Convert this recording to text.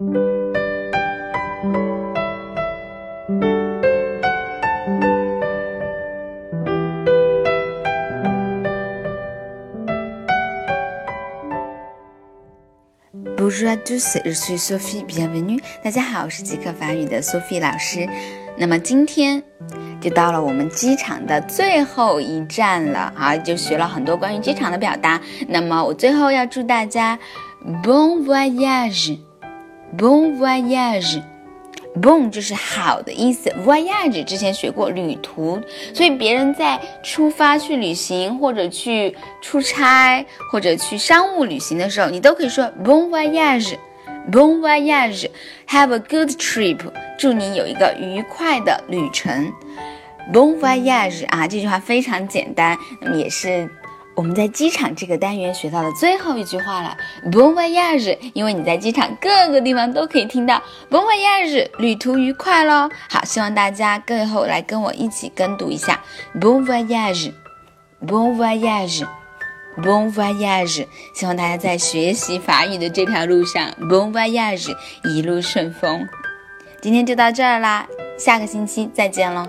Bonjour à tous, je suis Sophie, bienvenue. 大家好，我是即刻法语的 Sophie 老师。那么今天就到了我们机场的最后一站了啊，就学了很多关于机场的表达。那么我最后要祝大家 Bon voyage Bon voyage。Bon 就是好的意思，voyage 之前学过旅途，所以别人在出发去旅行或者去出差或者去商务旅行的时候，你都可以说 Bon voyage，Bon voyage，Have a good trip，祝你有一个愉快的旅程。Bon voyage 啊，这句话非常简单，那么也是。我们在机场这个单元学到的最后一句话了，Bon voyage，因为你在机场各个地方都可以听到 Bon voyage，旅途愉快喽。好，希望大家最后来跟我一起跟读一下 Bon voyage，Bon voyage，Bon voyage。希望大家在学习法语的这条路上，Bon voyage，一路顺风。今天就到这儿啦，下个星期再见喽。